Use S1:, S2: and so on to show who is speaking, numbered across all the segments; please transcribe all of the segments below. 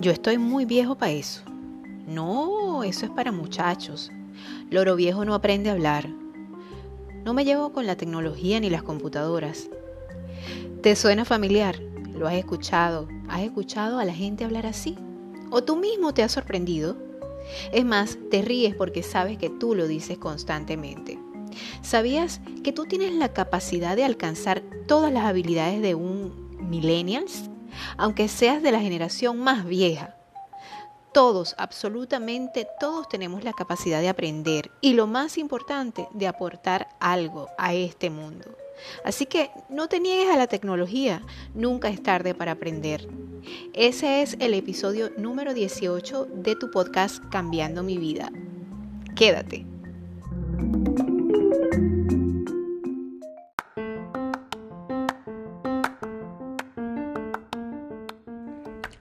S1: Yo estoy muy viejo para eso. No, eso es para muchachos. Loro viejo no aprende a hablar. No me llevo con la tecnología ni las computadoras. ¿Te suena familiar? ¿Lo has escuchado? ¿Has escuchado a la gente hablar así? ¿O tú mismo te has sorprendido? Es más, te ríes porque sabes que tú lo dices constantemente. ¿Sabías que tú tienes la capacidad de alcanzar todas las habilidades de un millennials? Aunque seas de la generación más vieja. Todos, absolutamente todos tenemos la capacidad de aprender y lo más importante, de aportar algo a este mundo. Así que no te niegues a la tecnología, nunca es tarde para aprender. Ese es el episodio número 18 de tu podcast Cambiando mi vida. Quédate.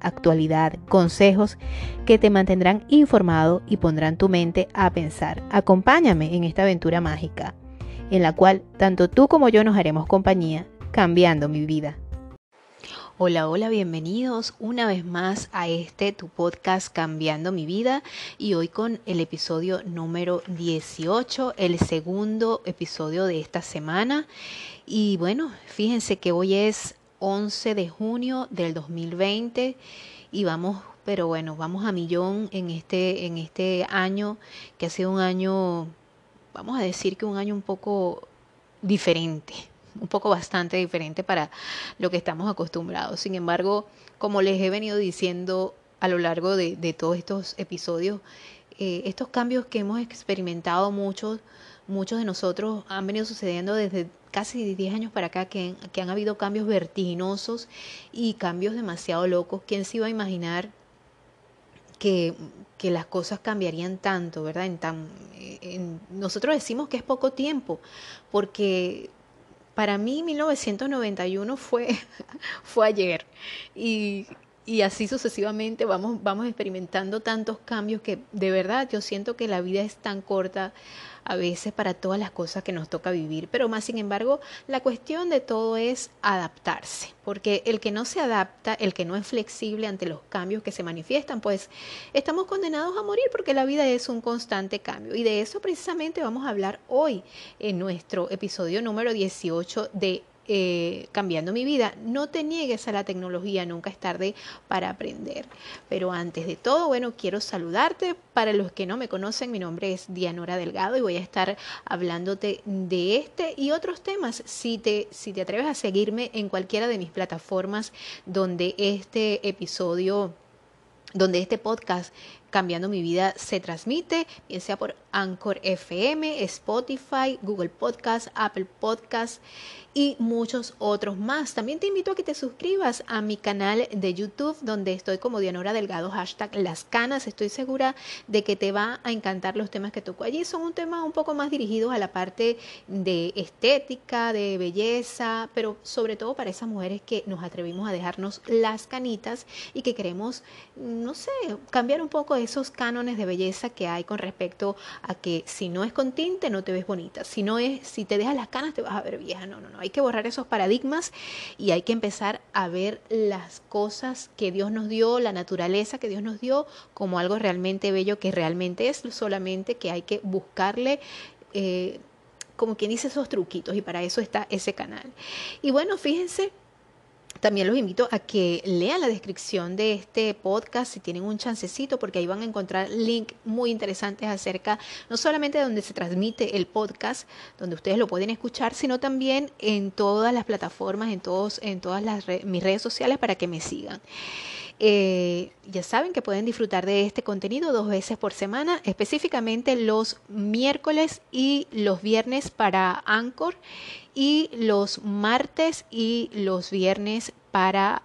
S1: actualidad, consejos que te mantendrán informado y pondrán tu mente a pensar. Acompáñame en esta aventura mágica, en la cual tanto tú como yo nos haremos compañía, cambiando mi vida. Hola, hola, bienvenidos una vez más a este tu podcast Cambiando mi vida y hoy con el episodio número 18, el segundo episodio de esta semana. Y bueno, fíjense que hoy es 11 de junio del 2020 y vamos, pero bueno, vamos a millón en este, en este año que ha sido un año, vamos a decir que un año un poco diferente, un poco bastante diferente para lo que estamos acostumbrados. Sin embargo, como les he venido diciendo a lo largo de, todos estos episodios, eh, estos cambios que hemos experimentado muchos, muchos de nosotros han venido sucediendo desde casi 10 años para acá que, que, han habido cambios vertiginosos y cambios demasiado locos. ¿Quién se iba a imaginar que, que las cosas cambiarían tanto, verdad? En tan, nosotros decimos que es poco tiempo, porque para mí 1991 fue, fue ayer y, y así sucesivamente vamos, vamos experimentando tantos cambios que de verdad yo siento que la vida es tan corta a veces para todas las cosas que nos toca vivir, pero más sin embargo la cuestión de todo es adaptarse, porque el que no se adapta, el que no es flexible ante los cambios que se manifiestan, pues estamos condenados a morir porque la vida es un constante cambio. Y de eso precisamente vamos a hablar hoy en nuestro episodio número 18 de eh, cambiando mi vida. No te niegues a la tecnología, nunca es tarde para aprender. Pero antes de todo, bueno, quiero saludarte. Para los que no me conocen, mi nombre es Dianora Delgado y voy a estar hablándote de este y otros temas. Si te, si te atreves a seguirme en cualquiera de mis plataformas donde este episodio donde este podcast Cambiando mi vida se transmite, bien sea por Anchor FM, Spotify, Google Podcast, Apple Podcast y muchos otros más. También te invito a que te suscribas a mi canal de YouTube donde estoy como Dianora Delgado, hashtag Las Canas. Estoy segura de que te va a encantar los temas que toco allí. Son un tema un poco más dirigidos a la parte de estética, de belleza, pero sobre todo para esas mujeres que nos atrevimos a dejarnos las canitas y que queremos, no sé, cambiar un poco esos cánones de belleza que hay con respecto a que si no es con tinte no te ves bonita, si no es, si te dejas las canas te vas a ver vieja. No, no, no hay que borrar esos paradigmas y hay que empezar a ver las cosas que Dios nos dio, la naturaleza que Dios nos dio, como algo realmente bello que realmente es, solamente que hay que buscarle. Eh, como quien dice esos truquitos y para eso está ese canal. Y bueno, fíjense también los invito a que lean la descripción de este podcast si tienen un chancecito, porque ahí van a encontrar links muy interesantes acerca no solamente de donde se transmite el podcast, donde ustedes lo pueden escuchar, sino también en todas las plataformas, en, todos, en todas las mis redes sociales para que me sigan. Eh, ya saben que pueden disfrutar de este contenido dos veces por semana, específicamente los miércoles y los viernes para Anchor y los martes y los viernes para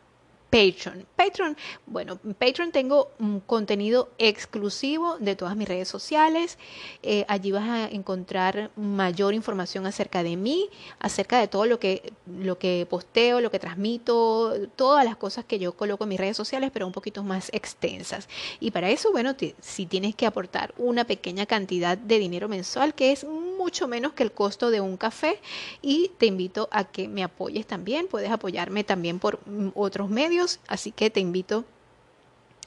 S1: Patreon. Patreon? Bueno, en Patreon tengo un contenido exclusivo de todas mis redes sociales. Eh, allí vas a encontrar mayor información acerca de mí, acerca de todo lo que, lo que posteo, lo que transmito, todas las cosas que yo coloco en mis redes sociales, pero un poquito más extensas. Y para eso, bueno, si tienes que aportar una pequeña cantidad de dinero mensual, que es mucho menos que el costo de un café, y te invito a que me apoyes también. Puedes apoyarme también por otros medios, así que te invito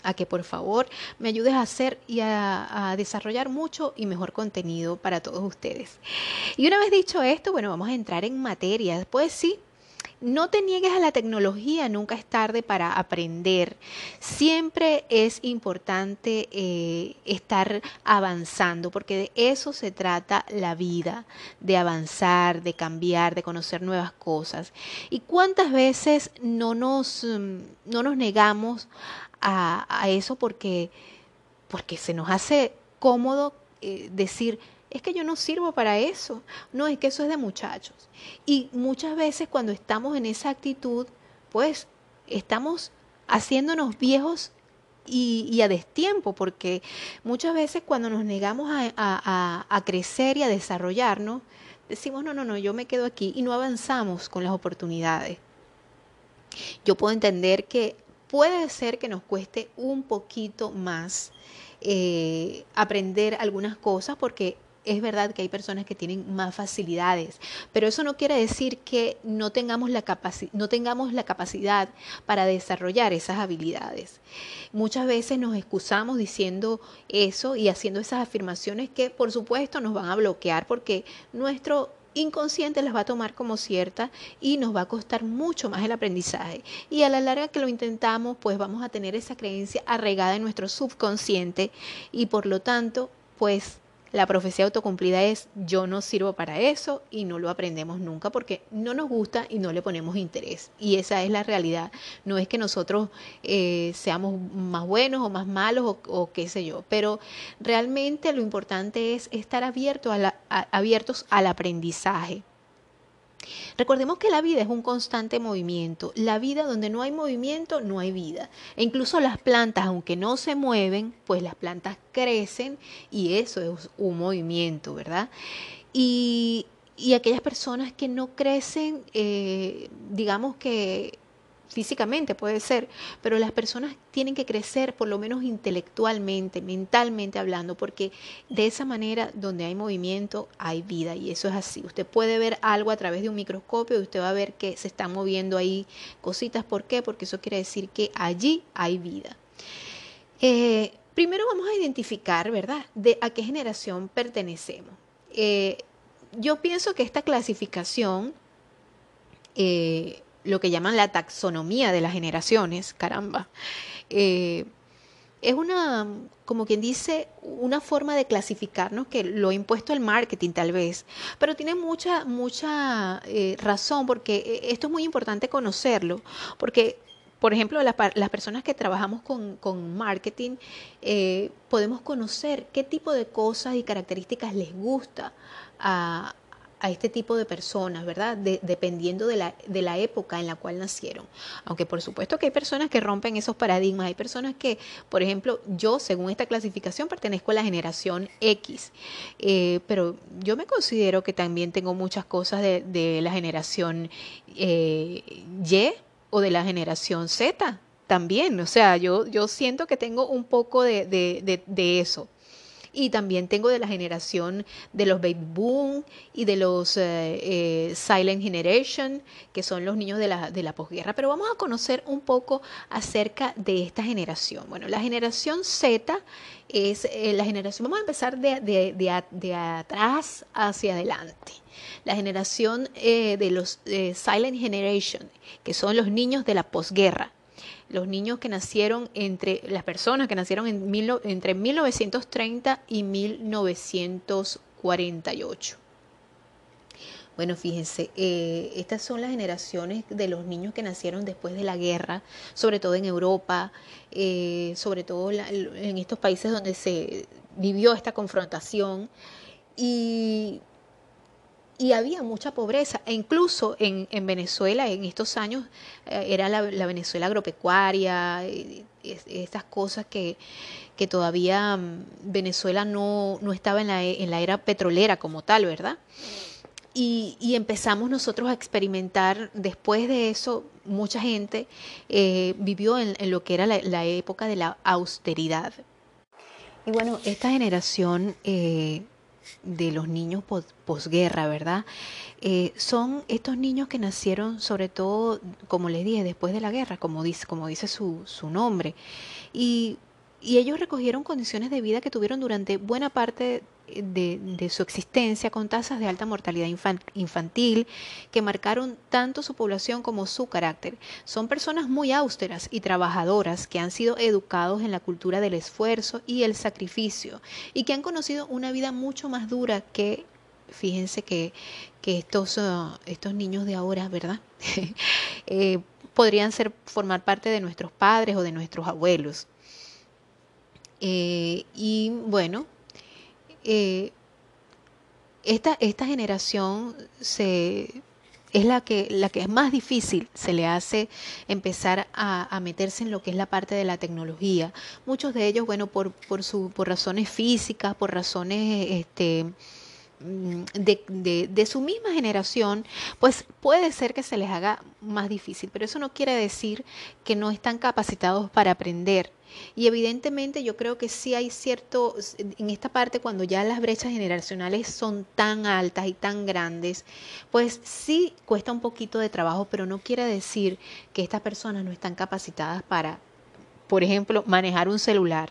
S1: a que por favor me ayudes a hacer y a, a, desarrollar mucho y mejor contenido para todos ustedes. Y una vez dicho esto, bueno, vamos a entrar en materia. Pues sí, no te niegues a la tecnología, nunca es tarde para aprender. Siempre es importante eh, estar avanzando, porque de eso se trata la vida, de avanzar, de cambiar, de conocer nuevas cosas. ¿Y cuántas veces no nos, mm, no nos negamos a, eso porque, porque se nos hace cómodo eh, decir, es que yo no sirvo para eso. No, es que eso es de muchachos. Y muchas veces cuando estamos en esa actitud, pues estamos haciéndonos viejos y, a destiempo, porque muchas veces cuando nos negamos a, crecer y a desarrollarnos, decimos, no, no, no, yo me quedo aquí y no avanzamos con las oportunidades. Yo puedo entender que puede ser que nos cueste un poquito más eh, aprender algunas cosas porque es verdad que hay personas que tienen más facilidades, pero eso no quiere decir que no tengamos la, no tengamos la capacidad para desarrollar esas habilidades. Muchas veces nos excusamos diciendo eso y haciendo esas afirmaciones que por supuesto nos van a bloquear porque nuestro inconsciente las va a tomar como cierta y nos va a costar mucho más el aprendizaje. Y a la larga que lo intentamos, pues vamos a tener esa creencia arraigada en nuestro subconsciente y por lo tanto, pues la profecía autocumplida es yo no sirvo para eso y no lo aprendemos nunca porque no nos gusta y no le ponemos interés. Y esa es la realidad. No es que nosotros eh, seamos más buenos o más malos o, qué sé yo, pero realmente lo importante es estar abierto a abiertos al aprendizaje. Recordemos que la vida es un constante movimiento. La vida donde no hay movimiento, no hay vida. E incluso las plantas, aunque no se mueven, pues las plantas crecen y eso es un movimiento, ¿verdad? Y, y aquellas personas que no crecen, eh, digamos que físicamente puede ser, pero las personas tienen que crecer por lo menos intelectualmente, mentalmente hablando, porque de esa manera donde hay movimiento hay vida y eso es así. Usted puede ver algo a través de un microscopio y usted va a ver que se están moviendo ahí cositas. ¿Por qué? Porque eso quiere decir que allí hay vida. Eh, primero vamos a identificar, ¿verdad?, de a qué generación pertenecemos. Eh, yo pienso que esta clasificación eh, lo que llaman la taxonomía de las generaciones, caramba. Eh, es una, como quien dice, una forma de clasificarnos que lo ha impuesto el marketing tal vez, pero tiene mucha, mucha eh, razón porque eh, esto es muy importante conocerlo, porque, por ejemplo, las personas que trabajamos con, con marketing, podemos conocer qué tipo de cosas y características les gusta a, a este tipo de personas, ¿verdad? dependiendo de la, de la época en la cual nacieron. Aunque por supuesto que hay personas que rompen esos paradigmas, hay personas que, por ejemplo, yo según esta clasificación pertenezco a la generación X, eh, pero yo me considero que también tengo muchas cosas de, la generación eh, Y o de la generación Z también, o sea, yo, yo siento que tengo un poco de, de eso y también tengo de la generación de los baby boom y de los eh, eh, silent generation, que son los niños de la, de la posguerra. Pero vamos a conocer un poco acerca de esta generación. Bueno, la generación Z es eh, la generación, vamos a empezar de, de, de, atrás hacia adelante. La generación de los silent generation, que son los niños de la posguerra los niños que nacieron entre las personas que nacieron en entre 1930 y 1948. Bueno, fíjense, eh, estas son las generaciones de los niños que nacieron después de la guerra, sobre todo en Europa, eh, sobre todo en estos países donde se vivió esta confrontación. Y, y había mucha pobreza. E incluso en, en Venezuela, en estos años, eh, era la, Venezuela agropecuaria, estas cosas que, que todavía mm, Venezuela no, no estaba en la, en la, era petrolera como tal, ¿verdad? Y, y, empezamos nosotros a experimentar, después de eso, mucha gente eh, vivió en, lo que era la, época de la austeridad. Y bueno, esta generación... Eh, de los niños posguerra, ¿verdad? Eh, son estos niños que nacieron sobre todo, como les dije, después de la guerra, como dice, como dice su, su nombre. Y y ellos recogieron condiciones de vida que tuvieron durante buena parte de, su existencia con tasas de alta mortalidad infantil que marcaron tanto su población como su carácter. Son personas muy austeras y trabajadoras que han sido educados en la cultura del esfuerzo y el sacrificio y que han conocido una vida mucho más dura que, fíjense que, que estos, uh, estos niños de ahora, ¿verdad? eh, podrían ser, formar parte de nuestros padres o de nuestros abuelos. Eh, y bueno, eh, esta, esta generación se, es la que, la que es más difícil, se le hace empezar a, meterse en lo que es la parte de la tecnología. Muchos de ellos, bueno, por, por, su, por razones físicas, por razones este, mm, de, de, de, su misma generación, pues puede ser que se les haga más difícil, pero eso no quiere decir que no están capacitados para aprender. Y evidentemente yo creo que sí hay cierto, en esta parte cuando ya las brechas generacionales son tan altas y tan grandes, pues sí cuesta un poquito de trabajo, pero no quiere decir que estas personas no están capacitadas para, por ejemplo, manejar un celular.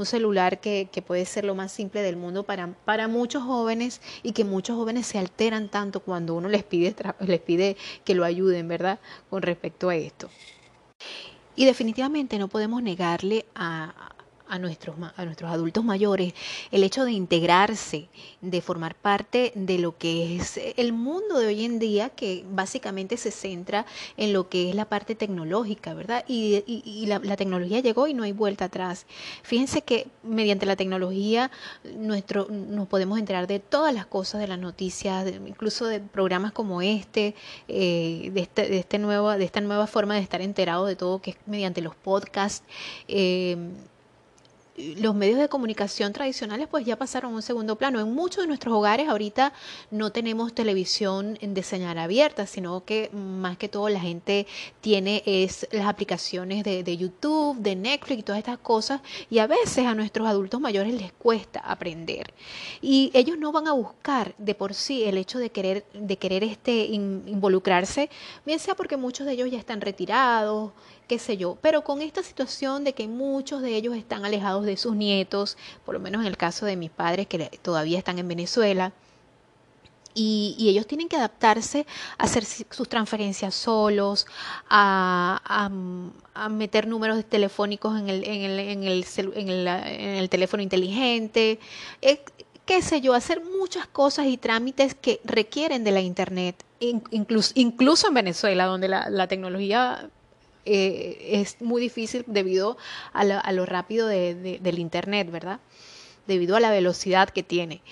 S1: un celular que, puede ser lo más simple del mundo para, para muchos jóvenes y que muchos jóvenes se alteran tanto cuando uno les pide, les pide que lo ayuden, ¿verdad? Con respecto a esto. Y definitivamente no podemos negarle a, a nuestros, a nuestros adultos mayores, el hecho de integrarse, de formar parte de lo que es el mundo de hoy en día, que básicamente se centra en lo que es la parte tecnológica, ¿verdad? Y, y, la, la, tecnología llegó y no hay vuelta atrás. Fíjense que mediante la tecnología nuestro, nos podemos enterar de todas las cosas, de las noticias, incluso de programas como este, eh, de, este, de, este nuevo, de esta nueva forma de estar enterado de todo, que es mediante los podcasts. Eh, los medios de comunicación tradicionales pues ya pasaron a un segundo plano. En muchos de nuestros hogares ahorita no tenemos televisión de señal abierta, sino que más que todo la gente tiene es las aplicaciones de, de YouTube, de Netflix y todas estas cosas y a veces a nuestros adultos mayores les cuesta aprender. Y ellos no van a buscar de por sí el hecho de querer, de querer este, involucrarse, bien sea porque muchos de ellos ya están retirados, qué sé yo, pero con esta situación de que muchos de ellos están alejados de sus nietos, por lo menos en el caso de mis padres que todavía están en Venezuela, y, ellos tienen que adaptarse a hacer sus transferencias solos, a, meter números telefónicos en el, teléfono inteligente, eh, qué sé yo, hacer muchas cosas y trámites que requieren de la Internet, incluso, en Venezuela, donde la tecnología eh, es muy difícil debido a, lo rápido del Internet, ¿verdad? Debido a la velocidad que tiene.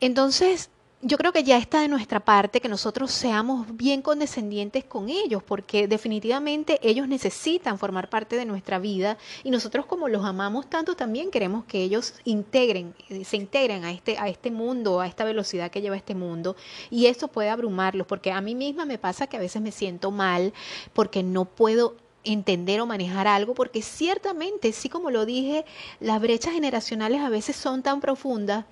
S1: Entonces, yo creo que ya está de nuestra parte que nosotros seamos bien condescendientes con ellos, porque definitivamente ellos necesitan formar parte de nuestra vida y nosotros como los amamos tanto también queremos que ellos integren, se integren a este, a este mundo, a esta velocidad que lleva este mundo y eso puede abrumarlos, porque a mí misma me pasa que a veces me siento mal porque no puedo entender o manejar algo, porque ciertamente, sí como lo dije, las brechas generacionales a veces son tan profundas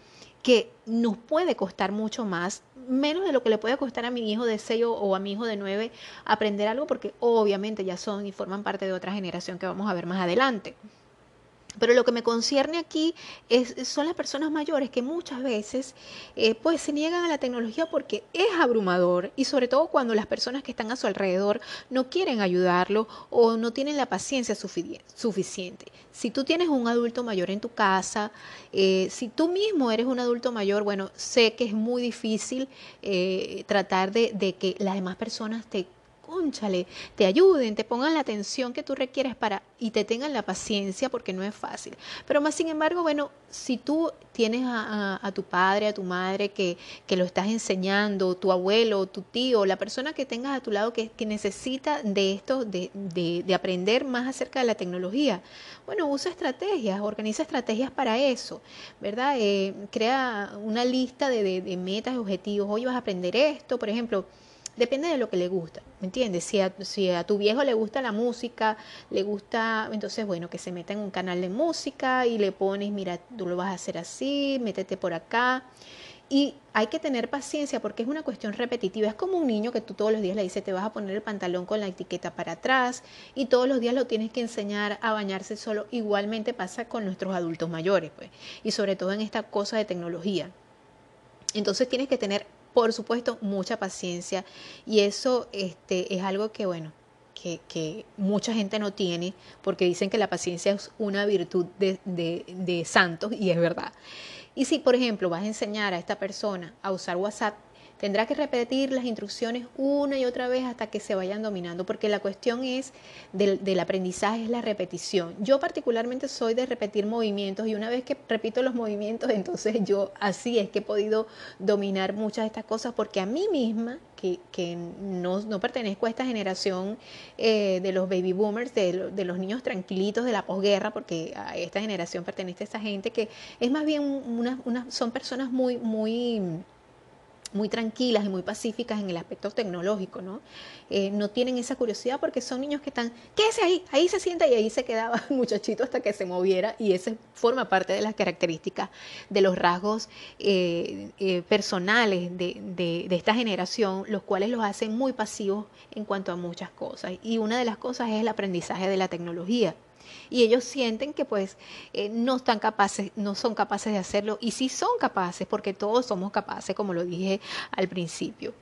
S1: que nos puede costar mucho más, menos de lo que le puede costar a mi hijo de 6 o a mi hijo de 9 aprender algo, porque obviamente ya son y forman parte de otra generación que vamos a ver más adelante. Pero lo que me concierne aquí es, son las personas mayores que muchas veces eh, pues se niegan a la tecnología porque es abrumador y sobre todo cuando las personas que están a su alrededor no quieren ayudarlo o no tienen la paciencia suficiente. Si tú tienes un adulto mayor en tu casa, eh, si tú mismo eres un adulto mayor, bueno, sé que es muy difícil eh, tratar de, de que las demás personas te conchale, te ayuden, te pongan la atención que tú requieres para y te tengan la paciencia porque no es fácil. Pero más sin embargo, bueno, si tú tienes a, tu padre, a tu madre que, que, lo estás enseñando, tu abuelo, tu tío, la persona que tengas a tu lado que, que necesita de esto, de, de, de, aprender más acerca de la tecnología, bueno, usa estrategias, organiza estrategias para eso, ¿verdad? Eh, crea una lista de, de metas y objetivos. Hoy vas a aprender esto, por ejemplo Depende de lo que le gusta, ¿me entiendes? Si a, tu viejo le gusta la música, le gusta, entonces bueno, que se meta en un canal de música y le pones, mira, tú lo vas a hacer así, métete por acá. Y hay que tener paciencia porque es una cuestión repetitiva. Es como un niño que tú todos los días le dices, te vas a poner el pantalón con la etiqueta para atrás y todos los días lo tienes que enseñar a bañarse solo. Igualmente pasa con nuestros adultos mayores, pues, y sobre todo en esta cosa de tecnología. Entonces tienes que tener por supuesto, mucha paciencia y eso este, es algo que, bueno, que, que, mucha gente no tiene porque dicen que la paciencia es una virtud de, de, de santos y es verdad. Y si, por ejemplo, vas a enseñar a esta persona a usar WhatsApp, Tendrá que repetir las instrucciones una y otra vez hasta que se vayan dominando, porque la cuestión es del, aprendizaje es la repetición. Yo particularmente soy de repetir movimientos y una vez que repito los movimientos, entonces yo así es que he podido dominar muchas de estas cosas, porque a mí misma, que, que no, no, pertenezco a esta generación eh, de los baby boomers, de, de, los niños tranquilitos de la posguerra, porque a esta generación pertenece a esta gente que es más bien una, una son personas muy, muy muy tranquilas y muy pacíficas en el aspecto tecnológico, ¿no? Eh, no tienen esa curiosidad porque son niños que están, ¿qué es ahí? Ahí se sienta y ahí se quedaba el muchachito hasta que se moviera y esa forma parte de las características de los rasgos eh, eh, personales de, de, de esta generación, los cuales los hacen muy pasivos en cuanto a muchas cosas. Y una de las cosas es el aprendizaje de la tecnología y ellos sienten que pues eh, no están capaces, no son capaces de hacerlo y sí son capaces porque todos somos capaces, como lo dije al principio.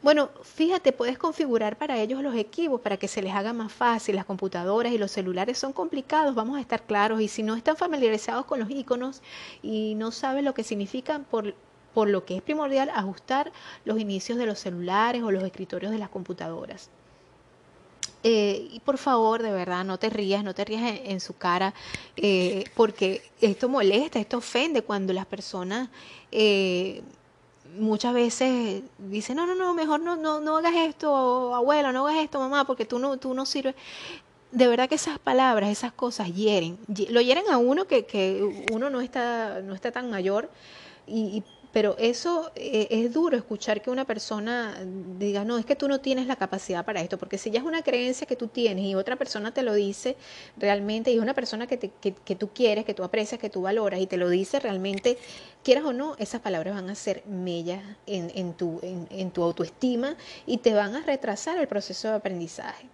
S1: Bueno, fíjate, puedes configurar para ellos los equipos para que se les haga más fácil. Las computadoras y los celulares son complicados, vamos a estar claros. Y si no están familiarizados con los iconos y no saben lo que significan, por, por lo que es primordial ajustar los inicios de los celulares o los escritorios de las computadoras. Eh, y por favor, de verdad, no te rías, no te rías en, su cara, eh, porque esto molesta, esto ofende cuando las personas eh, muchas veces dicen, no, no, no, mejor no, no, no hagas esto, abuelo, no hagas esto, mamá, porque tú no, tú no sirves. De verdad que esas palabras, esas cosas hieren, lo hieren a uno que, que uno no está, no está tan mayor y, pero eso eh, es duro escuchar que una persona diga, no, es que tú no tienes la capacidad para esto, porque si ya es una creencia que tú tienes y otra persona te lo dice realmente, y es una persona que, que, tú quieres, que tú aprecias, que tú valoras y te lo dice realmente, quieras o no, esas palabras van a ser mellas en, en, tu, en, en tu autoestima y te van a retrasar el proceso de aprendizaje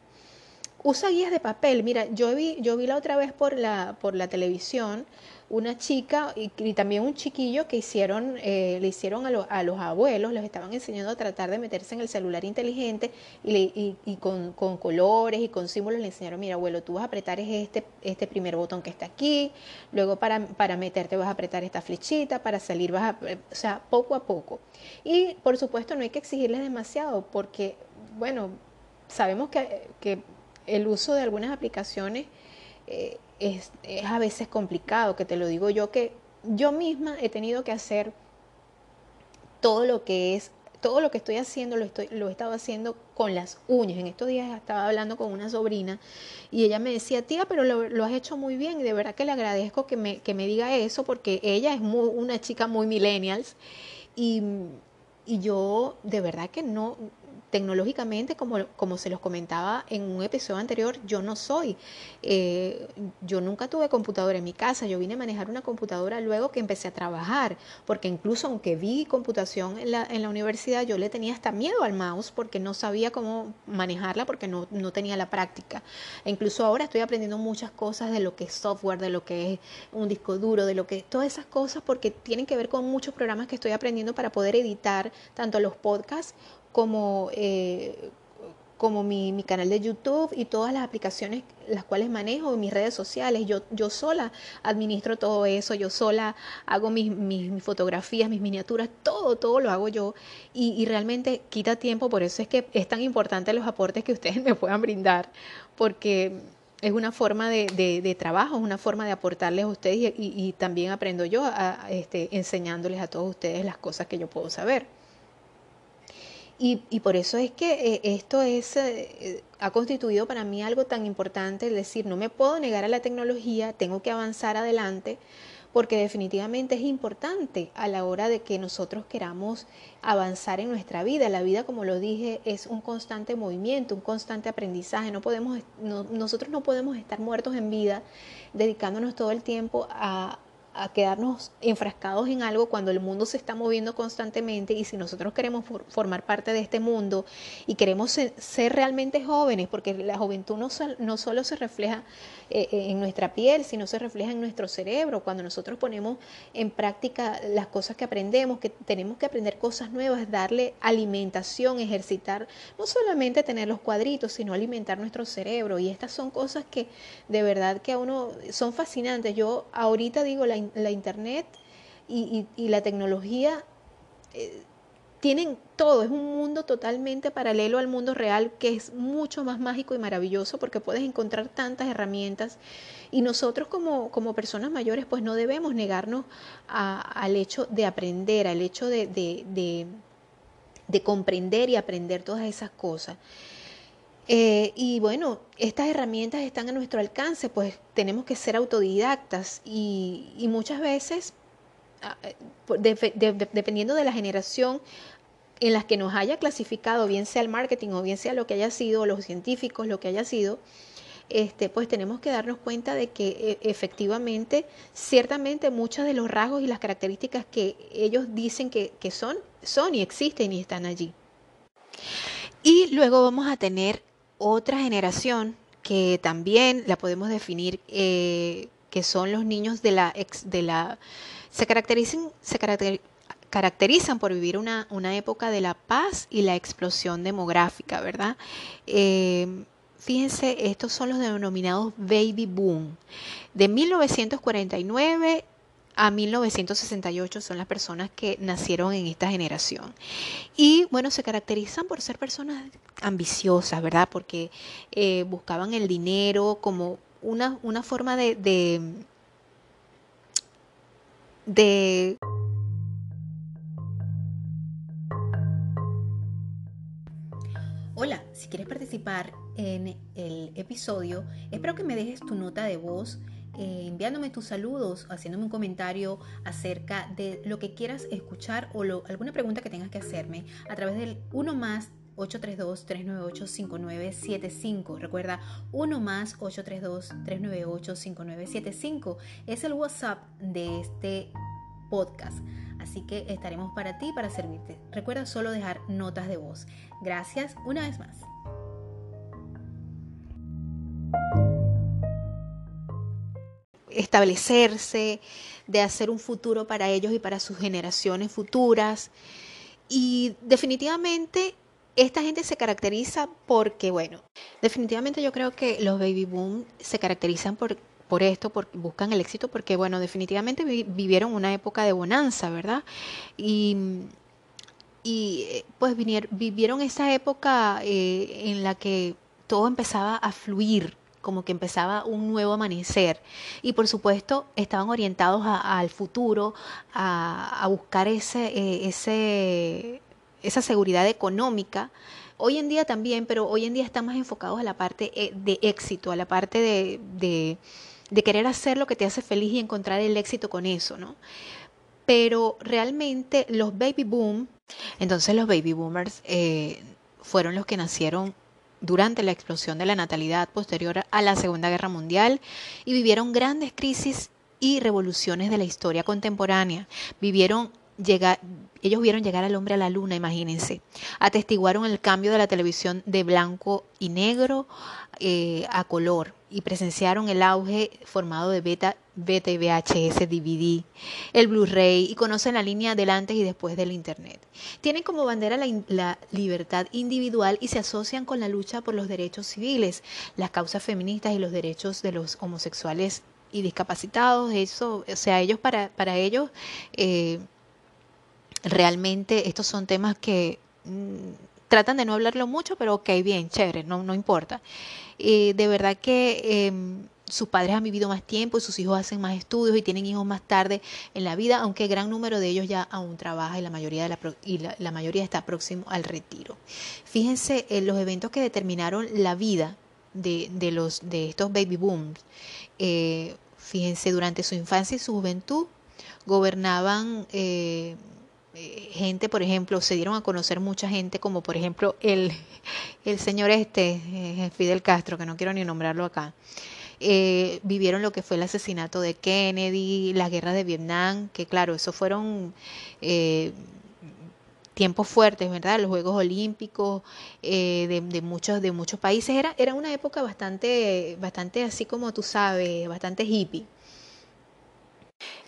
S1: usa guías de papel. Mira, yo vi, yo vi la otra vez por la, por la televisión una chica y, también un chiquillo que hicieron, eh, le hicieron a, a, los abuelos, les estaban enseñando a tratar de meterse en el celular inteligente y, y, con, colores y con símbolos le enseñaron, mira abuelo, tú vas a apretar este, este primer botón que está aquí, luego para, para meterte vas a apretar esta flechita, para salir vas a, o sea, poco a poco. Y por supuesto no hay que exigirles demasiado porque, bueno, sabemos que, que el uso de algunas aplicaciones eh, es, a veces complicado, que te lo digo yo, que yo misma he tenido que hacer todo lo que es, todo lo que estoy haciendo lo, estoy, lo he estado haciendo con las uñas. En estos días estaba hablando con una sobrina y ella me decía, tía, pero lo, has hecho muy bien y de verdad que le agradezco que me, que me diga eso porque ella es muy, una chica muy millennials y, y yo de verdad que no, tecnológicamente, como, como se los comentaba en un episodio anterior, yo no soy. Eh, yo nunca tuve computadora en mi casa, yo vine a manejar una computadora luego que empecé a trabajar, porque incluso aunque vi computación en la, en la universidad, yo le tenía hasta miedo al mouse porque no sabía cómo manejarla, porque no, no tenía la práctica. E incluso ahora estoy aprendiendo muchas cosas de lo que es software, de lo que es un disco duro, de lo que todas esas cosas, porque tienen que ver con muchos programas que estoy aprendiendo para poder editar tanto los podcasts como, eh, como mi, mi, canal de YouTube y todas las aplicaciones las cuales manejo mis redes sociales. Yo, yo sola administro todo eso, yo sola hago mis, mis, fotografías, mis miniaturas, todo, todo lo hago yo y, realmente quita tiempo, por eso es que es tan importante los aportes que ustedes me puedan brindar, porque es una forma de, de, trabajo, es una forma de aportarles a ustedes y también aprendo yo a, este, enseñándoles a todos ustedes las cosas que yo puedo saber. Y, y, por eso es que eh, esto es, eh, ha constituido para mí algo tan importante, es decir, no me puedo negar a la tecnología, tengo que avanzar adelante, porque definitivamente es importante a la hora de que nosotros queramos avanzar en nuestra vida. La vida, como lo dije, es un constante movimiento, un constante aprendizaje. No podemos, no, nosotros no podemos estar muertos en vida dedicándonos todo el tiempo a, a quedarnos enfrascados en algo cuando el mundo se está moviendo constantemente y si nosotros queremos for formar parte de este mundo y queremos ser, realmente jóvenes, porque la juventud no, no solo se refleja eh, en nuestra piel, sino se refleja en nuestro cerebro, cuando nosotros ponemos en práctica las cosas que aprendemos, que tenemos que aprender cosas nuevas, darle alimentación, ejercitar, no solamente tener los cuadritos, sino alimentar nuestro cerebro y estas son cosas que de verdad que a uno son fascinantes. Yo ahorita digo la la internet y, la tecnología eh, tienen todo, es un mundo totalmente paralelo al mundo real que es mucho más mágico y maravilloso porque puedes encontrar tantas herramientas y nosotros como, como personas mayores pues no debemos negarnos a, al hecho de aprender, al hecho de, de, de comprender y aprender todas esas cosas. Eh, y bueno, estas herramientas están a nuestro alcance, pues tenemos que ser autodidactas y, y muchas veces, ah, eh, de, de, de, dependiendo de la generación en la que nos haya clasificado, bien sea el marketing o bien sea lo que haya sido, los científicos, lo que haya sido, este, pues tenemos que darnos cuenta de que e, efectivamente, ciertamente muchos de los rasgos y las características que ellos dicen que, que son, son y existen y están allí. Y luego vamos a tener otra generación que también la podemos definir, eh, que son los niños de la, ex, de la se caracterizan, se caracter, caracterizan por vivir una, una, época de la paz y la explosión demográfica, ¿verdad? Eh, fíjense, estos son los denominados baby boom. De 1949 a 1968 son las personas que nacieron en esta generación. Y bueno, se caracterizan por ser personas ambiciosas, ¿verdad? Porque eh, buscaban el dinero como una, una forma de, de, de Hola, si quieres participar en el episodio, espero que me dejes tu nota de voz eh, enviándome tus saludos, haciéndome un comentario acerca de lo que quieras escuchar o lo, alguna pregunta que tengas que hacerme a través del 1 más 832-398-5975. Recuerda, 1 más 832-398-5975 es el WhatsApp de este podcast. Así que estaremos para ti, para servirte. Recuerda solo dejar notas de voz. Gracias una vez más. Establecerse, de hacer un futuro para ellos y para sus generaciones futuras. Y definitivamente esta gente se caracteriza porque, bueno, definitivamente yo creo que los baby boom se caracterizan por, por esto, porque buscan el éxito, porque, bueno, definitivamente vi, vivieron una época de bonanza, ¿verdad? Y, y pues vinieron, vivieron esa época eh, en la que todo empezaba a fluir, como que empezaba un nuevo amanecer. Y por supuesto estaban orientados al futuro, a, buscar ese, eh, ese, esa seguridad económica. Hoy en día también, pero hoy en día están más enfocados a la parte eh, de éxito, a la parte de, de, de querer hacer lo que te hace feliz y encontrar el éxito con eso, ¿no? Pero realmente los baby boom, entonces los baby boomers eh, fueron los que nacieron durante la explosión de la natalidad posterior a la Segunda Guerra Mundial y vivieron grandes crisis y revoluciones de la historia contemporánea. Vivieron llegar, ellos vieron llegar al hombre a la luna, imagínense. Atestiguaron el cambio de la televisión de blanco y negro eh, a color y presenciaron el auge formado de beta, beta y DVD, el Blu-ray y conocen la línea del antes y después del Internet. Tienen como bandera la, la libertad individual y se asocian con la lucha por los derechos civiles, las causas feministas y los derechos de los homosexuales y discapacitados. Eso, o sea, ellos para, para ellos eh, realmente estos son temas que mm, tratan de no hablarlo mucho, pero ok, bien, chévere, no, no importa. de verdad que em, sus padres han vivido más tiempo y sus hijos hacen más estudios y tienen hijos más tarde en la vida, aunque gran número de ellos ya aún trabaja y la mayoría, de la, y la, mayoría está próximo al retiro. Fíjense en los eventos que determinaron la vida de, de, los, de estos baby booms. Eh, fíjense, durante su infancia y su juventud gobernaban eh, eh, gente, por ejemplo, se dieron a conocer mucha gente, como por ejemplo el, el señor este, eh, Fidel Castro, que no quiero ni nombrarlo acá. Eh, vivieron lo que fue el asesinato de Kennedy, la guerra de Vietnam, que claro, eso fueron tiempos fuertes, ¿verdad? Los Juegos Olímpicos de, de, muchos, de muchos países. Era, era una época bastante, bastante así como tú sabes, bastante hippie.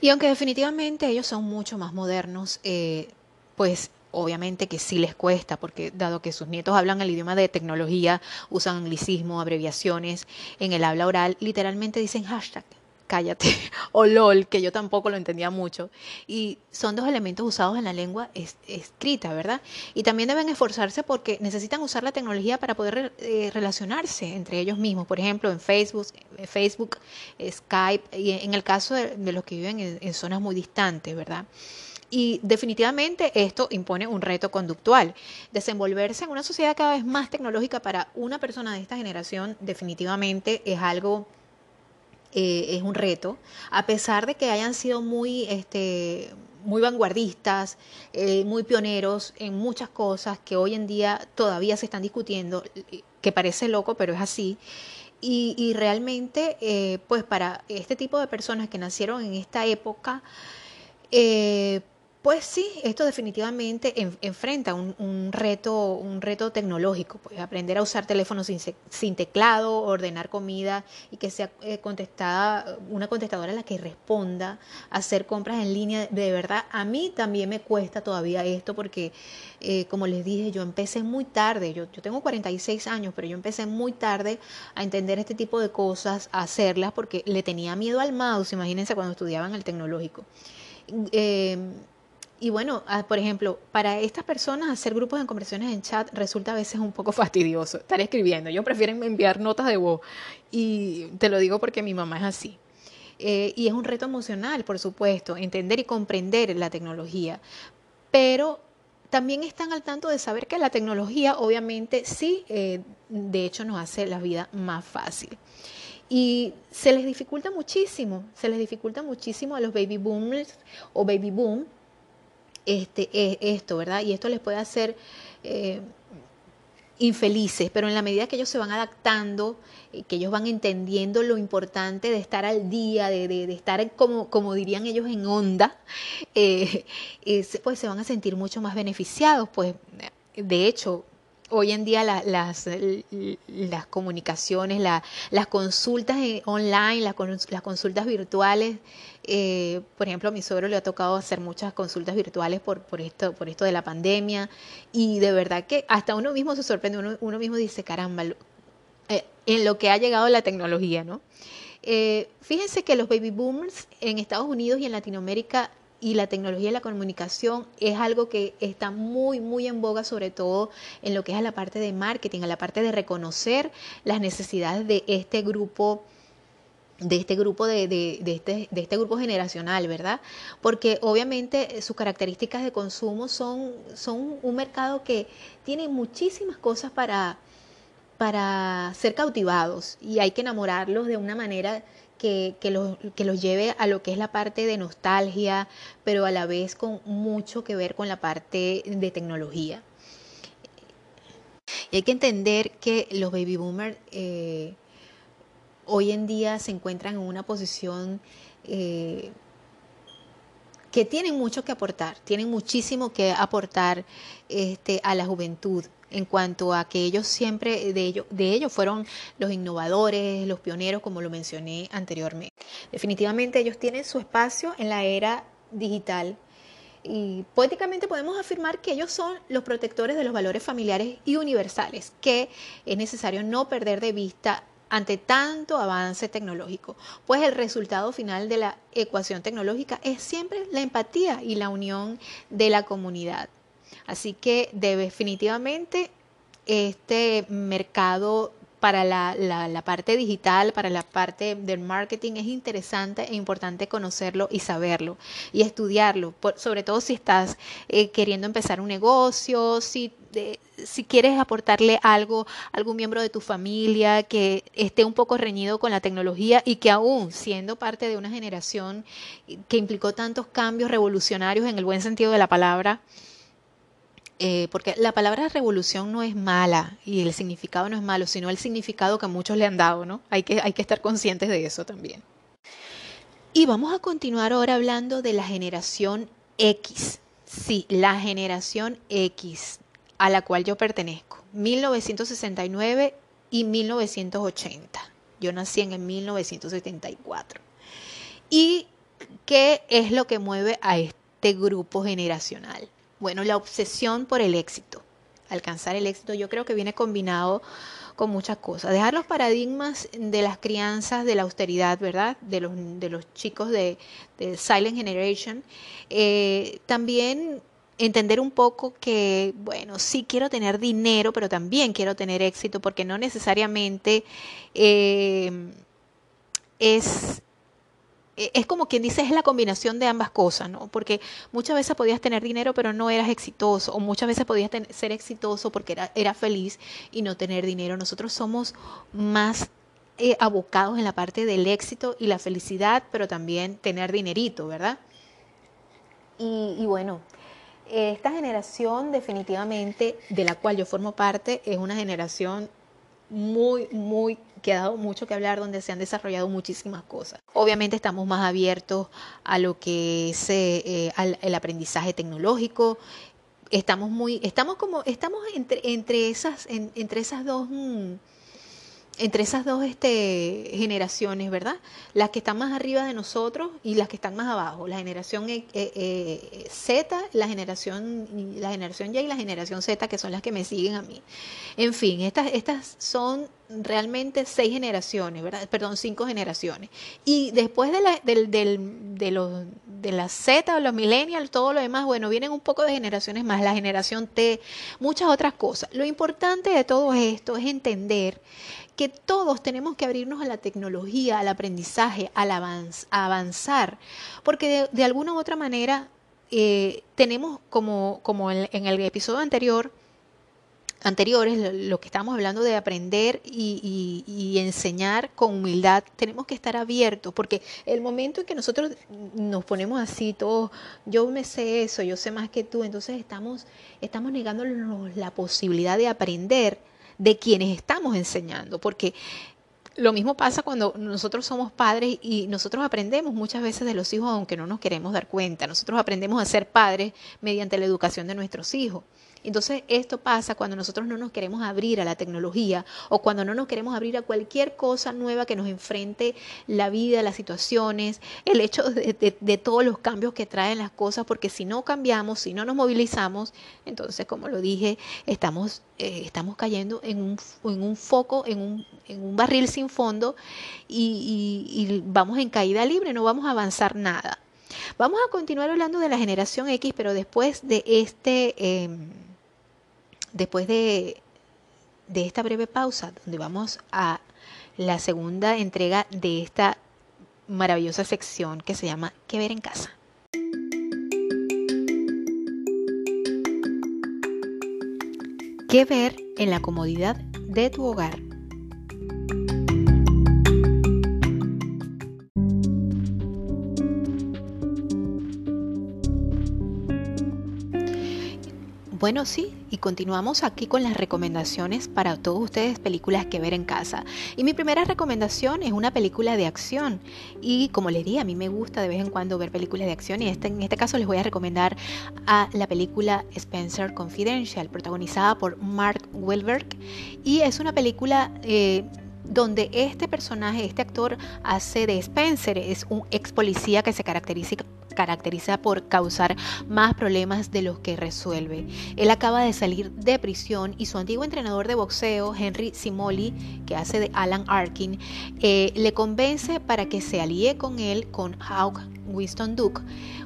S1: Y aunque definitivamente ellos son mucho más modernos, eh, pues obviamente que sí les cuesta, porque dado que sus nietos hablan el idioma de tecnología, usan anglicismo, abreviaciones, en el habla oral, literalmente dicen hashtag cállate, o lol, que yo tampoco lo entendía mucho. Y son dos elementos usados en la lengua escrita, ¿verdad? Y también deben esforzarse porque necesitan usar la tecnología para poder eh, relacionarse entre ellos mismos. Por ejemplo, en Facebook, eh, Facebook Skype, y en el caso de, los que viven en, en zonas muy distantes, ¿verdad? Y definitivamente esto impone un reto conductual. Desenvolverse en una sociedad cada vez más tecnológica para una persona de esta generación definitivamente es algo eh, es un reto, a pesar de que hayan sido muy, este, muy vanguardistas, eh, muy pioneros en muchas cosas que hoy en día todavía se están discutiendo, que parece loco, pero es así. Y, realmente, eh, pues para este tipo de personas que nacieron en esta época, pues sí, esto definitivamente enfrenta un, reto, un reto tecnológico, pues aprender a usar teléfonos sin, teclado, ordenar comida y que sea eh, contestada, una contestadora la que responda, hacer compras en línea. De verdad, a mí también me cuesta todavía esto porque, eh, como les dije, yo empecé muy tarde, yo, yo tengo 46 años, pero yo empecé muy tarde a entender este tipo de cosas, a hacerlas, porque le tenía miedo al mouse, imagínense cuando estudiaba en el tecnológico. Eh, y bueno, ah, por ejemplo, para estas personas hacer grupos de conversaciones en chat resulta a veces un poco fastidioso estar escribiendo. Yo prefiero enviar notas de voz y te lo digo porque mi mamá es así. Eh, y es un reto emocional, por supuesto, entender y comprender la tecnología. Pero también están al tanto de saber que la tecnología obviamente sí, eh, de hecho, nos hace la vida más fácil. Y se les dificulta muchísimo, se les dificulta muchísimo a los baby boomers o baby boom este, esto, ¿verdad? Y esto les puede hacer eh, infelices, pero en la medida que ellos se van adaptando, eh, que ellos van entendiendo lo importante de estar al día, de, de, estar como, como dirían ellos en onda, eh, pues se van a sentir mucho más beneficiados. Pues de hecho, hoy en día las, las comunicaciones, las consultas online, las, las consultas virtuales, eh, por ejemplo, a mi suegro le ha tocado hacer muchas consultas virtuales por, por, esto, por esto de la pandemia y de verdad que hasta uno mismo se sorprende, uno, uno mismo dice, caramba, eh, en lo que ha llegado la tecnología, ¿no? Eh, fíjense que los baby boomers en Estados Unidos y en Latinoamérica y la tecnología y la comunicación es algo que está muy, muy en boga, sobre todo en lo que es a la parte de marketing, a la parte de reconocer las necesidades de este grupo de este grupo de, de, de, este, de este grupo generacional, ¿verdad? Porque obviamente sus características de consumo son, son un mercado que tiene muchísimas cosas para, para ser cautivados y hay que enamorarlos de una manera que, que, los, que los lleve a lo que es la parte de nostalgia, pero a la vez con mucho que ver con la parte de tecnología. Y hay que entender que los baby boomers eh, hoy en día se encuentran en una posición eh, que tienen mucho que aportar, tienen muchísimo que aportar este, a la juventud en cuanto a que ellos siempre de ellos, de ellos fueron los innovadores, los pioneros, como lo mencioné anteriormente. Definitivamente ellos tienen su espacio en la era digital y poéticamente podemos afirmar que ellos son los protectores de los valores familiares y universales, que es necesario no perder de vista ante tanto avance tecnológico, pues el resultado final de la ecuación tecnológica es siempre la empatía y la unión de la comunidad. Así que definitivamente este mercado para la, parte digital, para la parte del marketing, es interesante e importante conocerlo y saberlo y estudiarlo, sobre todo si estás eh, queriendo empezar un negocio, si, si quieres aportarle algo a algún miembro de tu familia que esté un poco reñido con la tecnología y que aún siendo parte de una generación que implicó tantos cambios revolucionarios en el buen sentido de la palabra, eh, porque la palabra revolución no es mala y el significado no es malo, sino el significado que muchos le han dado, ¿no? Hay que, hay que estar conscientes de eso también. Y vamos a continuar ahora hablando de la generación X. Sí, la generación X a la cual yo pertenezco, 1969 y 1980. Yo nací en el 1974. ¿Y qué es lo que mueve a este grupo generacional? Bueno, la obsesión por el éxito, alcanzar el éxito, yo creo que viene combinado con muchas cosas. Dejar los paradigmas de las crianzas de la austeridad, ¿verdad? De los, de los chicos de, Silent Generation. Eh, también entender un poco que, bueno, sí quiero tener dinero, pero también quiero tener éxito, porque no necesariamente eh, es es como quien dice, es la combinación de ambas cosas, ¿no? Porque muchas veces podías tener dinero pero no eras exitoso, o muchas veces podías ser exitoso porque era, era feliz y no tener dinero. Nosotros somos más eh, abocados en la parte del éxito y la felicidad, pero también tener dinerito, ¿verdad? Y, y bueno, esta generación definitivamente de la cual yo formo parte es una generación muy, muy, que ha dado mucho que hablar, donde se han desarrollado muchísimas cosas. Obviamente estamos más abiertos a lo que es eh, al, el aprendizaje tecnológico. Estamos muy, estamos como, estamos entre, entre esas, entre esas dos. Mm, entre esas dos este, generaciones, ¿verdad? Las que están más arriba de nosotros y las que están más abajo. La generación eh, eh, Z, la generación, la generación Y y la generación Z, que son las que me siguen a mí. En fin, estas, estas son realmente seis generaciones, ¿verdad? Perdón, cinco generaciones. Y después de la, del, del, de, los, de la Z, los millennials, todo lo demás, bueno, vienen un poco de generaciones más, la generación T, muchas otras cosas. Lo importante de todo esto es entender que todos tenemos que abrirnos a la tecnología, al aprendizaje, al a avanzar, porque de, alguna u otra manera eh, tenemos como, como en, el episodio anterior, anteriores, lo que estamos hablando de aprender y, y, enseñar con humildad, tenemos que estar abiertos, porque el momento en que nosotros nos ponemos así, todos, yo me sé eso, yo sé más que tú, entonces estamos, estamos negándonos la posibilidad de aprender de quienes estamos enseñando, porque lo mismo pasa cuando nosotros somos padres y nosotros aprendemos muchas veces de los hijos aunque no nos queremos dar cuenta. Nosotros aprendemos a ser padres mediante la educación de nuestros hijos. Entonces, esto pasa cuando nosotros no nos queremos abrir a la tecnología o cuando no nos queremos abrir a cualquier cosa nueva que nos enfrente la vida, las situaciones, el hecho de, todos los cambios que traen las cosas, porque si no cambiamos, si no nos movilizamos, entonces, como lo dije, estamos, eh, estamos cayendo en un, en un foco, en un, en un, barril sin fondo y, vamos en caída libre, no vamos a avanzar nada. Vamos a continuar hablando de la generación X, pero después de este... Em, después de, esta breve pausa, donde vamos a la segunda entrega de esta maravillosa sección que se llama ¿Qué ver en casa? ¿Qué ver en la comodidad de tu hogar? Bueno, sí, y continuamos aquí con las recomendaciones para todos ustedes, películas que ver en casa. Y mi primera recomendación es una película de acción. Y como les dije, a mí me gusta de vez en cuando ver películas de acción y este, en este caso les voy a recomendar a la película Spencer Confidential, protagonizada por Mark Wahlberg. Y es una película... Eh, donde este personaje, este actor hace de Spencer, es un ex policía que se caracteriza caracteriza por causar más problemas de los que resuelve. Él acaba de salir de prisión y su antiguo entrenador de boxeo, Henry Simoli, que hace de Alan Arkin, eh, le convence para que se alíe con él, con Hawk Winston Duke,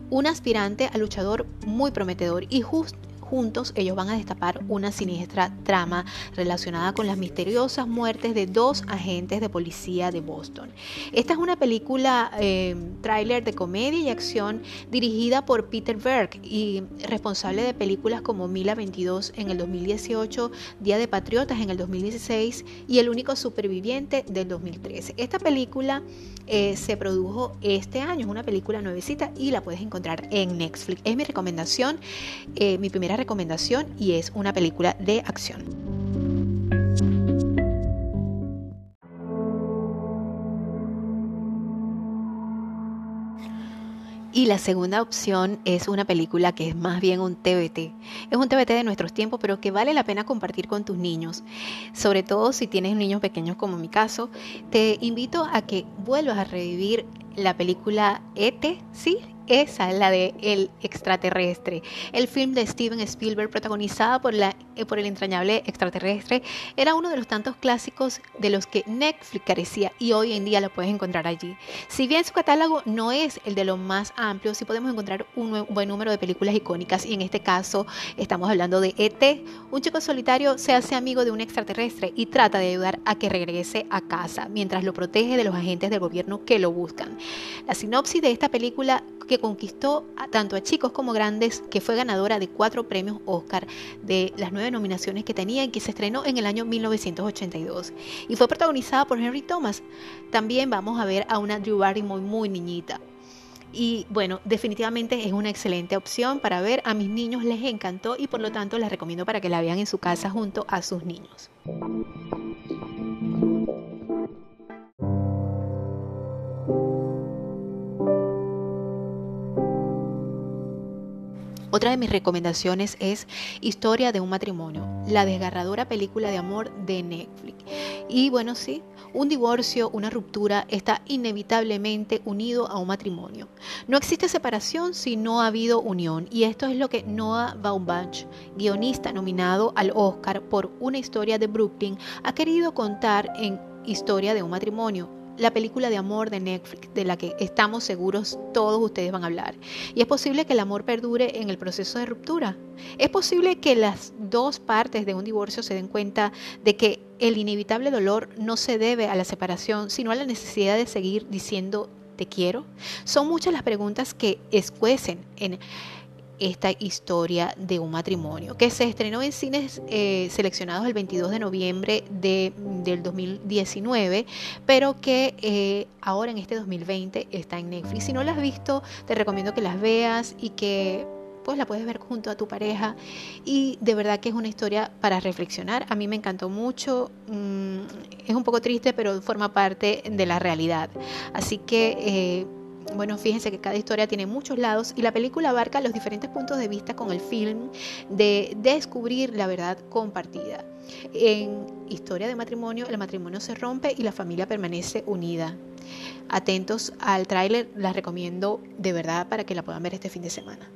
S1: un aspirante a luchador muy prometedor y justo Juntos ellos van a destapar una siniestra trama relacionada con las misteriosas muertes de dos agentes de policía de Boston. Esta es una película eh, tráiler de comedia y acción dirigida por Peter Berg y responsable de películas como Mila 22 en el 2018, Día de Patriotas en el 2016 y El único superviviente del 2013. Esta película eh, se produjo este año, es una película nuevecita y la puedes encontrar en Netflix. Es mi recomendación, eh, mi primera recomendación y es una película de acción. Y la segunda opción es una película que es más bien un TBT. Es un TBT de nuestros tiempos, pero que vale la pena compartir con tus niños. Sobre todo si tienes niños pequeños como en mi caso, te invito a que vuelvas a revivir la película ET, ¿sí? Esa, la de El extraterrestre. El film de Steven Spielberg, protagonizada por, la, eh, por el entrañable extraterrestre, era uno de los tantos clásicos de los que Netflix carecía y hoy en día lo puedes encontrar allí. Si bien su catálogo no es el de los más amplios, sí podemos encontrar un buen número de películas icónicas y en este caso estamos hablando de ET. Un chico solitario se hace amigo de un extraterrestre y trata de ayudar a que regrese a casa mientras lo protege de los agentes del gobierno que lo buscan. La sinopsis de esta película que conquistó tanto a chicos como grandes, que fue ganadora de cuatro premios Oscar de las nueve nominaciones que tenía y que se estrenó en el año 1982. Y fue protagonizada por Henry Thomas. También vamos a ver a una Drew Barrymore muy niñita. Y bueno, definitivamente es una excelente opción para ver. A mis niños les encantó y por lo tanto les recomiendo para que la vean en su casa junto a sus niños. Otra de mis recomendaciones es Historia de un matrimonio, la desgarradora película de amor de Netflix. Y bueno, sí, un divorcio, una ruptura está inevitablemente unido a un matrimonio. No existe separación si no ha habido unión. Y esto es lo que Noah Baumbach, guionista nominado al Oscar por una historia de Brooklyn, ha querido contar en Historia de un matrimonio la película de amor de Netflix, de la que estamos seguros todos ustedes van a hablar. Y es posible que el amor perdure en el proceso de ruptura. Es posible que las dos partes de un divorcio se den cuenta de que el inevitable dolor no se debe a la separación, sino a la necesidad de seguir diciendo te quiero. Son muchas las preguntas que escuecen en esta historia de un matrimonio, que se estrenó en cines eh, seleccionados el 22 de noviembre de, del 2019, pero que eh, ahora en este 2020 está en Netflix. Si no la has visto, te recomiendo que las veas y que pues la puedes ver junto a tu pareja y de verdad que es una historia para reflexionar. A mí me encantó mucho, mm, es un poco triste, pero forma parte de la realidad. Así que eh, bueno, fíjense que cada historia tiene muchos lados y la película abarca los diferentes puntos de vista con el film de descubrir la verdad compartida. En Historia de matrimonio, el matrimonio se rompe y la familia permanece unida. Atentos al tráiler, las recomiendo de verdad para que la puedan ver este fin de semana.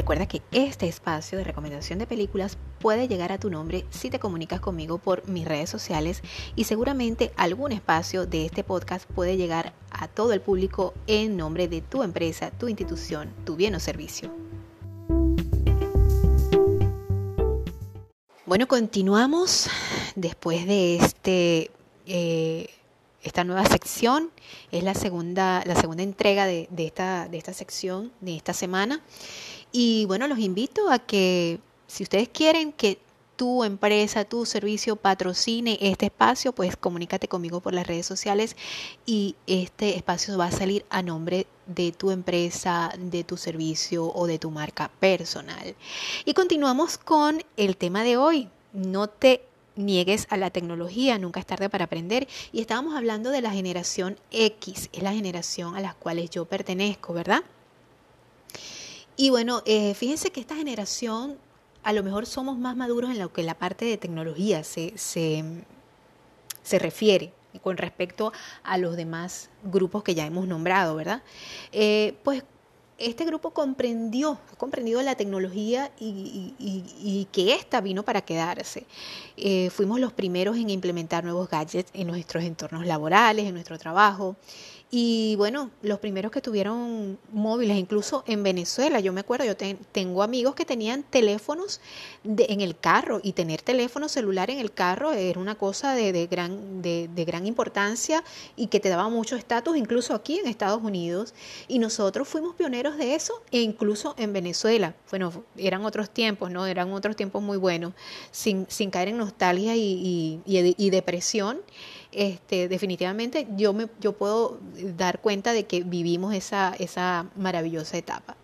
S1: Recuerda que este espacio de recomendación de películas puede llegar a tu nombre si te comunicas conmigo por mis redes sociales y seguramente algún espacio de este podcast puede llegar a todo el público en nombre de tu empresa, tu institución, tu bien o servicio. Bueno, continuamos después de este... Eh, esta nueva sección es la segunda, la segunda entrega de, esta, de esta sección de esta semana y bueno, los invito a que si ustedes quieren que tu empresa, tu servicio patrocine este espacio, pues comunícate conmigo por las redes sociales y este espacio va a salir a nombre de tu empresa, de tu servicio o de tu marca personal. Y continuamos con el tema de hoy. No te niegues a la tecnología, nunca es tarde para aprender. Y estábamos hablando de la generación X, es la generación a la cual yo pertenezco, ¿verdad? Y bueno, eh, fíjense que esta generación a lo mejor somos más maduros en lo que la parte de tecnología se, se, se refiere con respecto a los demás grupos que ya hemos nombrado, ¿verdad? Eh, pues este grupo comprendió, ha comprendido la tecnología y, que ésta vino para quedarse. Eh, fuimos los primeros en implementar nuevos gadgets en nuestros entornos laborales, en nuestro trabajo. Y bueno, los primeros que tuvieron móviles, incluso en Venezuela, yo me acuerdo, yo tengo amigos que tenían teléfonos en el carro y tener teléfono celular en el carro era una cosa de, gran, de, gran importancia y que te daba mucho estatus, incluso aquí en Estados Unidos. Y nosotros fuimos pioneros de eso e incluso en Venezuela. Bueno, eran otros tiempos, ¿no? Eran otros tiempos muy buenos, sin, sin caer en nostalgia y, y depresión este, definitivamente yo, me, yo puedo dar cuenta de que vivimos esa, esa maravillosa etapa.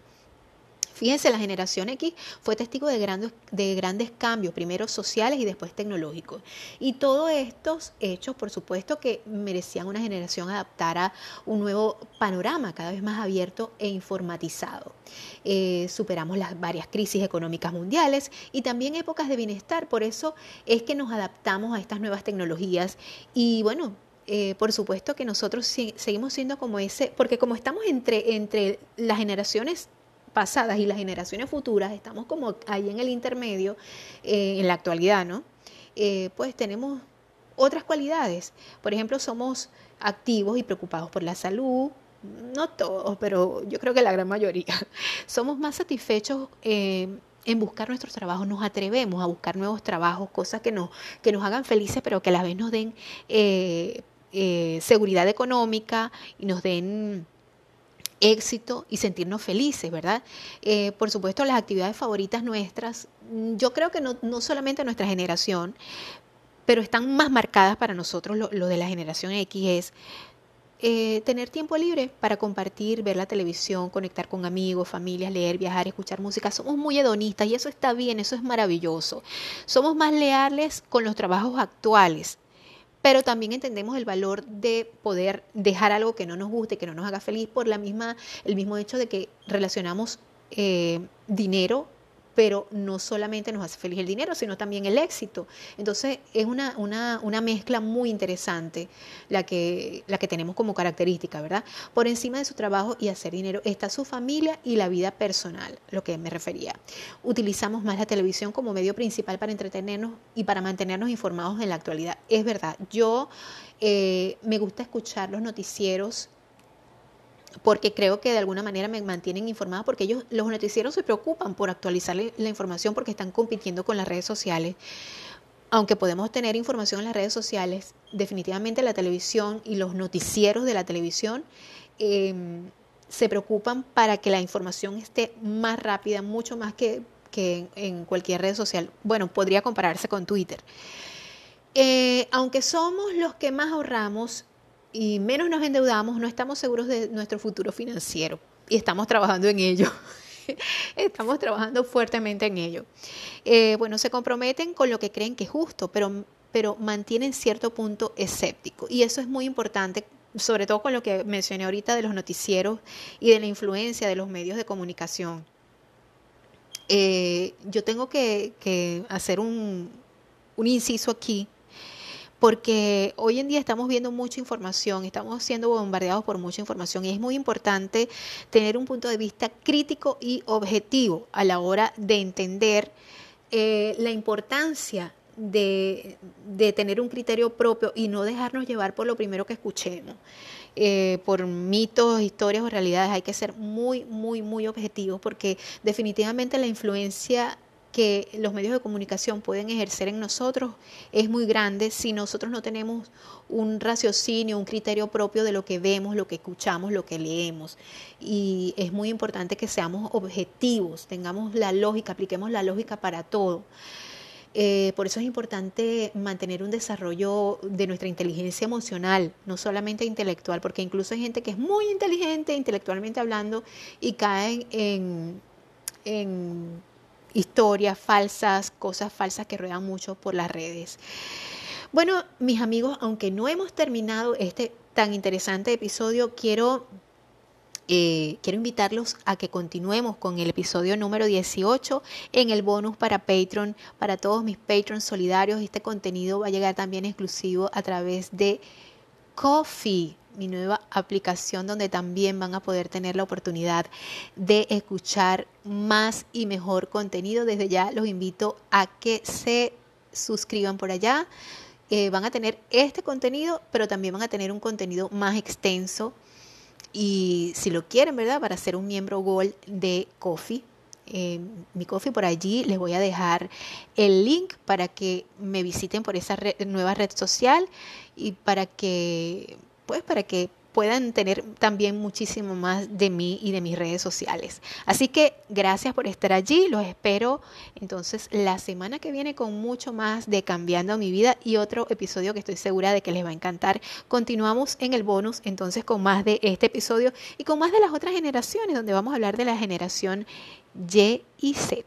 S1: Fíjense, la generación X fue testigo de grandes, de grandes cambios, primero sociales y después tecnológicos. Y todos estos hechos, por supuesto, que merecían una generación adaptar a un nuevo panorama cada vez más abierto e informatizado. Eh, superamos las varias crisis económicas mundiales y también épocas de bienestar. Por eso es que nos adaptamos a estas nuevas tecnologías y bueno, eh, por supuesto que nosotros seguimos siendo como ese, porque como estamos entre las generaciones pasadas y las generaciones futuras, estamos como ahí en el intermedio, eh, en la actualidad, ¿no? Eh, pues tenemos otras cualidades. Por ejemplo, somos activos y preocupados por la salud, no todos, pero yo creo que la gran mayoría. Somos más satisfechos eh, en buscar nuestros trabajos, nos atrevemos a buscar nuevos trabajos, cosas que nos, que nos hagan felices, pero que a la vez nos den seguridad económica y nos den éxito y sentirnos felices, ¿verdad? Eh, por supuesto, las actividades favoritas nuestras, mm, yo creo que no, no solamente nuestra generación, pero están más marcadas para nosotros, lo, de la generación X, es eh, tener tiempo libre para compartir, ver la televisión, conectar con amigos, familias, leer, viajar, escuchar música. Somos muy hedonistas y eso está bien, eso es maravilloso. Somos más leales con los trabajos actuales pero también entendemos el valor de poder dejar algo que no nos guste, que no nos haga feliz por la misma, el mismo hecho de que relacionamos eh, dinero pero no solamente nos hace feliz el dinero, sino también el éxito. Entonces es una, una, una, mezcla muy interesante la que, la que tenemos como característica, ¿verdad? Por encima de su trabajo y hacer dinero está su familia y la vida personal, lo que me refería. Utilizamos más la televisión como medio principal para entretenernos y para mantenernos informados en la actualidad. Es verdad, yo eh, me gusta escuchar los noticieros porque creo que de alguna manera me mantienen informada, porque ellos, los noticieros se preocupan por actualizar la información porque están compitiendo con las redes sociales. Aunque podemos tener información en las redes sociales, definitivamente la televisión y los noticieros de la televisión em, se preocupan para que la información esté más rápida, mucho más que, que en cualquier red social. Bueno, podría compararse con Twitter. Eh, aunque somos los que más ahorramos, y menos nos endeudamos, no estamos seguros de nuestro futuro financiero y estamos trabajando en ello. estamos trabajando fuertemente en ello. Eh, bueno, se comprometen con lo que creen que es justo, pero, pero mantienen cierto punto escéptico. Y eso es muy importante, sobre todo con lo que mencioné ahorita de los noticieros y de la influencia de los medios de comunicación. Eh, yo tengo que, hacer un, un inciso aquí porque hoy en día estamos viendo mucha información, estamos siendo bombardeados por mucha información y es muy importante tener un punto de vista crítico y objetivo a la hora de entender eh, la importancia de, tener un criterio propio y no dejarnos llevar por lo primero que escuchemos. Eh, por mitos, historias o realidades, hay que ser muy, muy, muy objetivos porque definitivamente la influencia que los medios de comunicación pueden ejercer en nosotros es muy grande si nosotros no tenemos un raciocinio, un criterio propio de lo que vemos, lo que escuchamos, lo que leemos. Y es muy importante que seamos objetivos, tengamos la lógica, apliquemos la lógica para todo. Eh, por eso es importante mantener un desarrollo de nuestra inteligencia emocional, no solamente intelectual, porque incluso hay gente que es muy inteligente intelectualmente hablando y caen en, en historias falsas, cosas falsas que ruedan mucho por las redes. Bueno, mis amigos, aunque no hemos terminado este tan interesante episodio, quiero eh, quiero invitarlos a que continuemos con el episodio número 18 en el bonus para Patreon, para todos mis Patrons solidarios. Este contenido va a llegar también exclusivo a través de Coffee, mi nueva aplicación donde también van a poder tener la oportunidad de escuchar más y mejor contenido. Desde ya los invito a que se suscriban por allá. Eh, van a tener este contenido, pero también van a tener un contenido más extenso y si lo quieren, ¿verdad? Para ser un miembro Gold de Coffee, eh, mi Coffee por allí les voy a dejar el link para que me visiten por esa nueva red social y para que, pues, para que puedan tener también muchísimo más de mí y de mis redes sociales. Así que gracias por estar allí, los espero entonces la semana que viene con mucho más de Cambiando mi vida y otro episodio que estoy segura de que les va a encantar. Continuamos en el bonus entonces con más de este episodio y con más de las otras generaciones donde vamos a hablar de la generación Y y Z.